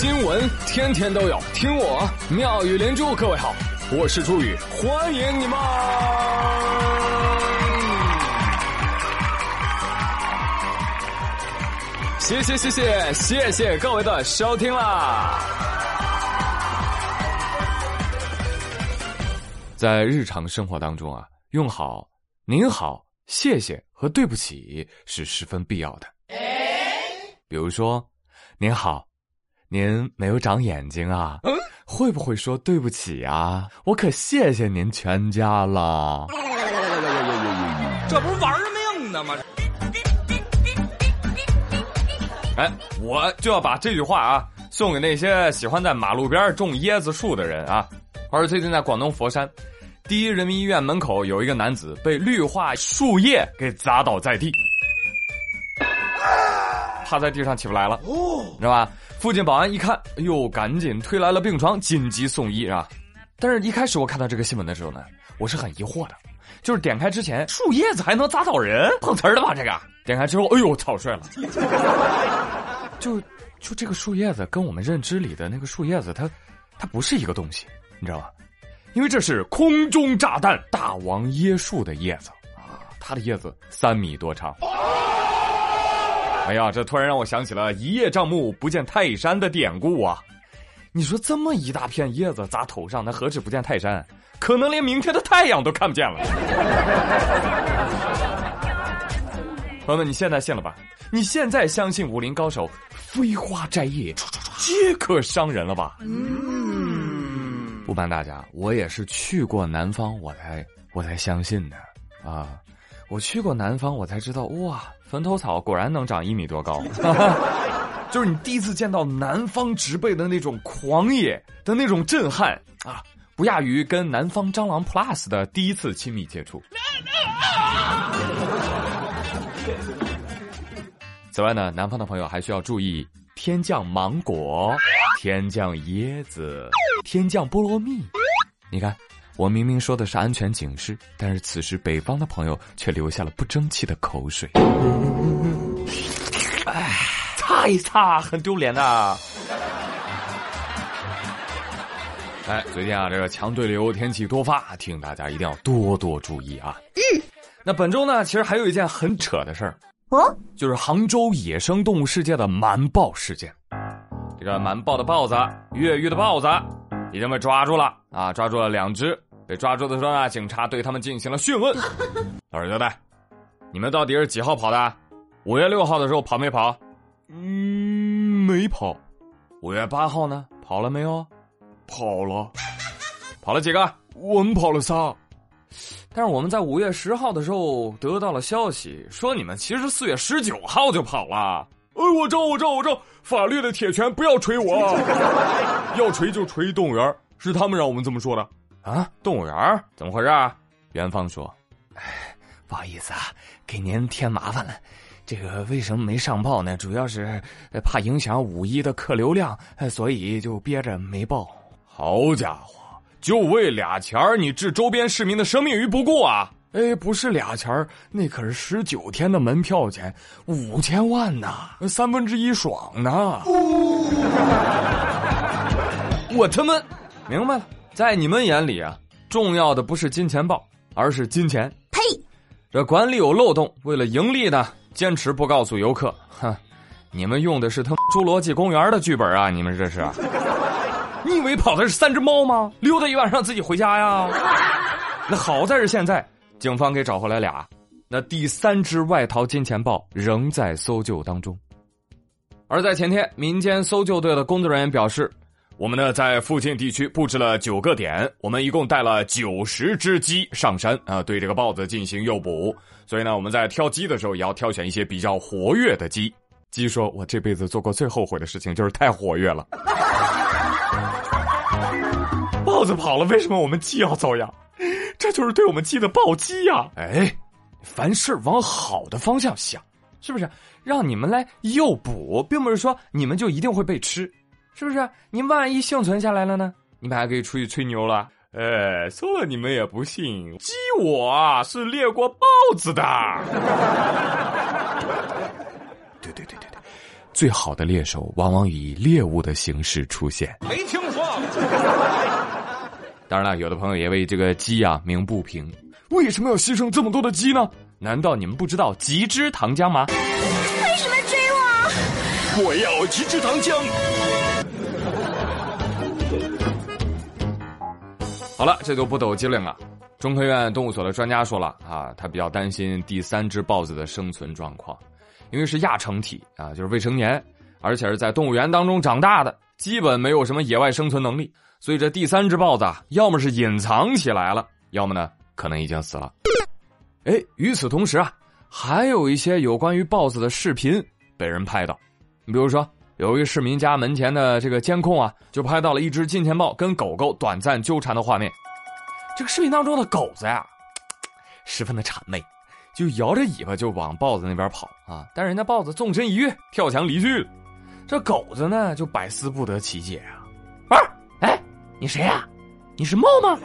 新闻天天都有，听我妙语连珠。各位好，我是朱宇，欢迎你们！谢谢谢谢谢谢各位的收听啦！在日常生活当中啊，用好“您好”“谢谢”和“对不起”是十分必要的。比如说，“您好”。您没有长眼睛啊？会不会说对不起啊？我可谢谢您全家了。这不是玩命呢吗？哎，我就要把这句话啊送给那些喜欢在马路边种椰子树的人啊。而最近在广东佛山，第一人民医院门口有一个男子被绿化树叶给砸倒在地，趴在地上起不来了，知道吧？附近保安一看，哎呦，赶紧推来了病床，紧急送医啊！但是，一开始我看到这个新闻的时候呢，我是很疑惑的，就是点开之前，树叶子还能砸倒人，碰瓷儿的吧？这个点开之后，哎呦，草率了，就就这个树叶子跟我们认知里的那个树叶子，它它不是一个东西，你知道吧？因为这是空中炸弹大王椰树的叶子啊，它的叶子三米多长。哎呀，这突然让我想起了“一叶障目，不见泰山”的典故啊！你说这么一大片叶子砸头上，那何止不见泰山，可能连明天的太阳都看不见了。朋友们，你现在信了吧？你现在相信武林高手飞花摘叶皆可伤人了吧？嗯，不瞒大家，我也是去过南方，我才我才相信的啊！我去过南方，我才知道哇。坟头草果然能长一米多高，就是你第一次见到南方植被的那种狂野的那种震撼啊，不亚于跟南方蟑螂 Plus 的第一次亲密接触。此外呢，南方的朋友还需要注意天降芒果、天降椰子、天降菠萝蜜。你看。我明明说的是安全警示，但是此时北方的朋友却流下了不争气的口水。哎，擦一擦，很丢脸的。哎，最近啊，这个强对流天气多发，提醒大家一定要多多注意啊。嗯，那本周呢，其实还有一件很扯的事儿哦，就是杭州野生动物世界的瞒报事件。这个瞒报的豹子，越狱的豹子，已经被抓住了啊，抓住了两只。被抓住的时候呢，警察对他们进行了讯问。老实交代，你们到底是几号跑的？五月六号的时候跑没跑？嗯，没跑。五月八号呢？跑了没有？跑了。跑了几个？我们跑了仨。但是我们在五月十号的时候得到了消息，说你们其实四月十九号就跑了。哎，我招，我招，我招，法律的铁拳不要锤我，要锤就锤动物园，是他们让我们这么说的。啊，动物园怎么回事啊？元芳说：“哎，不好意思啊，给您添麻烦了。这个为什么没上报呢？主要是怕影响五一的客流量，所以就憋着没报。好家伙，就为俩钱儿，你置周边市民的生命于不顾啊！哎，不是俩钱儿，那可是十九天的门票钱，五千万呐，三分之一爽呢。我他妈明白了。”在你们眼里啊，重要的不是金钱豹，而是金钱。呸！这管理有漏洞，为了盈利呢，坚持不告诉游客。哼，你们用的是他侏罗纪公园的剧本啊！你们这是？你以为跑的是三只猫吗？溜达一晚上自己回家呀？那好在是现在警方给找回来俩，那第三只外逃金钱豹仍在搜救当中。而在前天，民间搜救队的工作人员表示。我们呢，在附近地区布置了九个点，我们一共带了九十只鸡上山啊，对这个豹子进行诱捕。所以呢，我们在挑鸡的时候，也要挑选一些比较活跃的鸡。鸡说：“我这辈子做过最后悔的事情，就是太活跃了。”豹子跑了，为什么我们鸡要遭殃？这就是对我们鸡的暴击呀！哎，凡事往好的方向想，是不是？让你们来诱捕，并不是说你们就一定会被吃。是不是？你万一幸存下来了呢？你们还可以出去吹牛了。呃，说了你们也不信，鸡我是猎过豹子的。对对对对对，最好的猎手往往以猎物的形式出现。没听说。当然了，有的朋友也为这个鸡啊鸣不平，为什么要牺牲这么多的鸡呢？难道你们不知道极之糖浆吗？为什么追我？我要极之糖浆。好了，这就不抖机灵了。中科院动物所的专家说了啊，他比较担心第三只豹子的生存状况，因为是亚成体啊，就是未成年，而且是在动物园当中长大的，基本没有什么野外生存能力，所以这第三只豹子啊，要么是隐藏起来了，要么呢可能已经死了。哎，与此同时啊，还有一些有关于豹子的视频被人拍到，你比如说有一个市民家门前的这个监控啊，就拍到了一只金钱豹跟狗狗短暂纠缠的画面。这个视频当中的狗子呀，十分的谄媚，就摇着尾巴就往豹子那边跑啊！但人家豹子纵身一跃，跳墙离去了。这狗子呢，就百思不得其解啊！啊，哎，你谁呀？你是猫吗？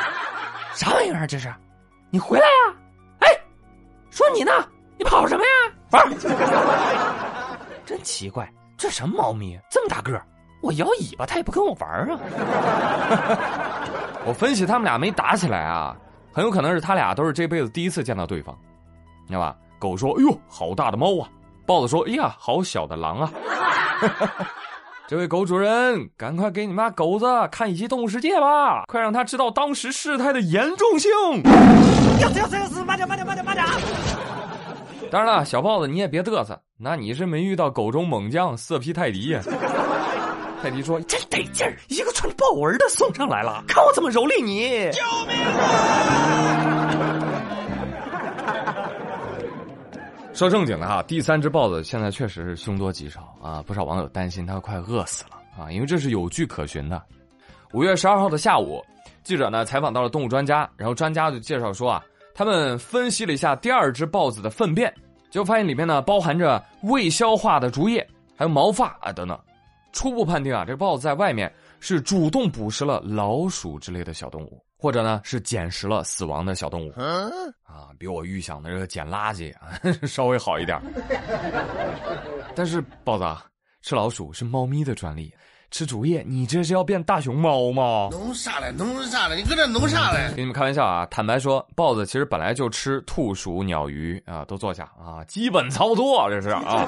啥玩意儿？这是？你回来呀！哎，说你呢，你跑什么呀？啊！真奇怪，这什么猫咪？这么大个我摇尾巴，它也不跟我玩啊！我分析他们俩没打起来啊，很有可能是他俩都是这辈子第一次见到对方，你知道吧？狗说：“哎呦，好大的猫啊！”豹子说：“哎呀，好小的狼啊！” 这位狗主人，赶快给你妈狗子看一集《动物世界》吧，快让他知道当时事态的严重性。要死要死要死！慢点慢点慢点慢点！当然了，小豹子你也别嘚瑟，那你是没遇到狗中猛将色批泰迪呀。泰迪说：“真得劲儿，一个穿豹纹的送上来了，看我怎么蹂躏你！”救命！啊 说正经的哈，第三只豹子现在确实是凶多吉少啊，不少网友担心它快饿死了啊，因为这是有据可循的。五月十二号的下午，记者呢采访到了动物专家，然后专家就介绍说啊，他们分析了一下第二只豹子的粪便，就发现里面呢包含着未消化的竹叶，还有毛发啊等等。初步判定啊，这豹子在外面是主动捕食了老鼠之类的小动物，或者呢是捡食了死亡的小动物。啊，比我预想的这个捡垃圾啊 稍微好一点。但是豹子啊，吃老鼠是猫咪的专利，吃竹叶你这是要变大熊猫吗？弄啥嘞？弄啥嘞？你搁这弄啥嘞？给你们开玩笑啊！坦白说，豹子其实本来就吃兔鼠、鸟鱼啊，都坐下啊，基本操作这是啊。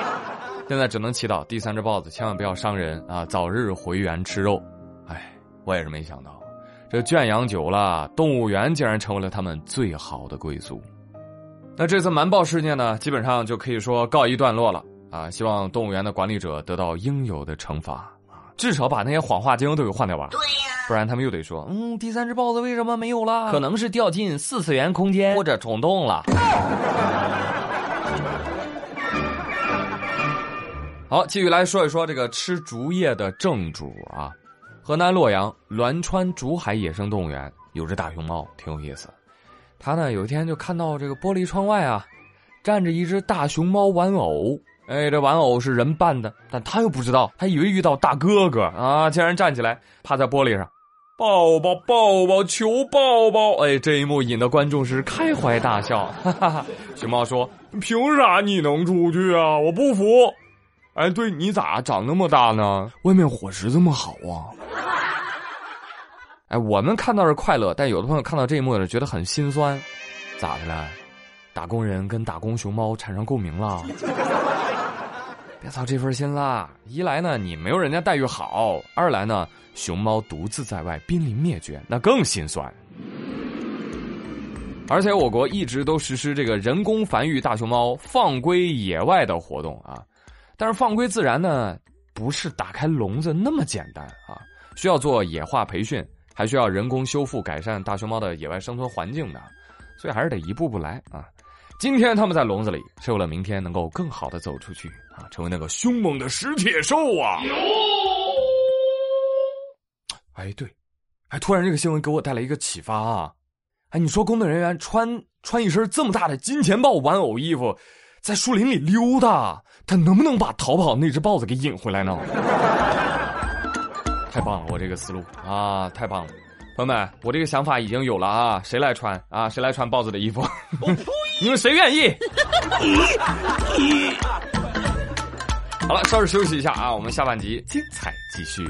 现在只能祈祷第三只豹子千万不要伤人啊，早日回原吃肉。哎，我也是没想到，这圈养久了，动物园竟然成为了他们最好的归宿。那这次瞒报事件呢，基本上就可以说告一段落了啊！希望动物园的管理者得到应有的惩罚啊，至少把那些谎话精都给换掉吧。对呀，不然他们又得说，嗯，第三只豹子为什么没有了？可能是掉进四次元空间或者虫洞了。好，继续来说一说这个吃竹叶的正主啊。河南洛阳栾川竹海野生动物园有只大熊猫，挺有意思。他呢有一天就看到这个玻璃窗外啊，站着一只大熊猫玩偶。哎，这玩偶是人扮的，但他又不知道，他以为遇到大哥哥啊，竟然站起来趴在玻璃上，抱抱抱抱，求抱抱。哎，这一幕引得观众是开怀大笑。哈哈哈。熊猫说：“凭啥你能出去啊？我不服。”哎，对你咋长那么大呢？外面伙食这么好啊！哎，我们看到是快乐，但有的朋友看到这一幕呢，觉得很心酸。咋的了？打工人跟打工熊猫产生共鸣了？别操这份心啦！一来呢，你没有人家待遇好；二来呢，熊猫独自在外，濒临灭绝，那更心酸。而且我国一直都实施这个人工繁育大熊猫放归野外的活动啊。但是放归自然呢，不是打开笼子那么简单啊，需要做野化培训，还需要人工修复改善大熊猫的野外生存环境的，所以还是得一步步来啊。今天他们在笼子里，是为了明天能够更好的走出去啊，成为那个凶猛的食铁兽啊！哎，对，哎，突然这个新闻给我带来一个启发啊！哎，你说工作人员穿穿一身这么大的金钱豹玩偶衣服。在树林里溜达，他能不能把逃跑那只豹子给引回来呢？太棒了，我这个思路啊，太棒了！朋友们，我这个想法已经有了啊，谁来穿啊？谁来穿豹子的衣服？你们谁愿意？好了，稍事休息一下啊，我们下半集精彩继续。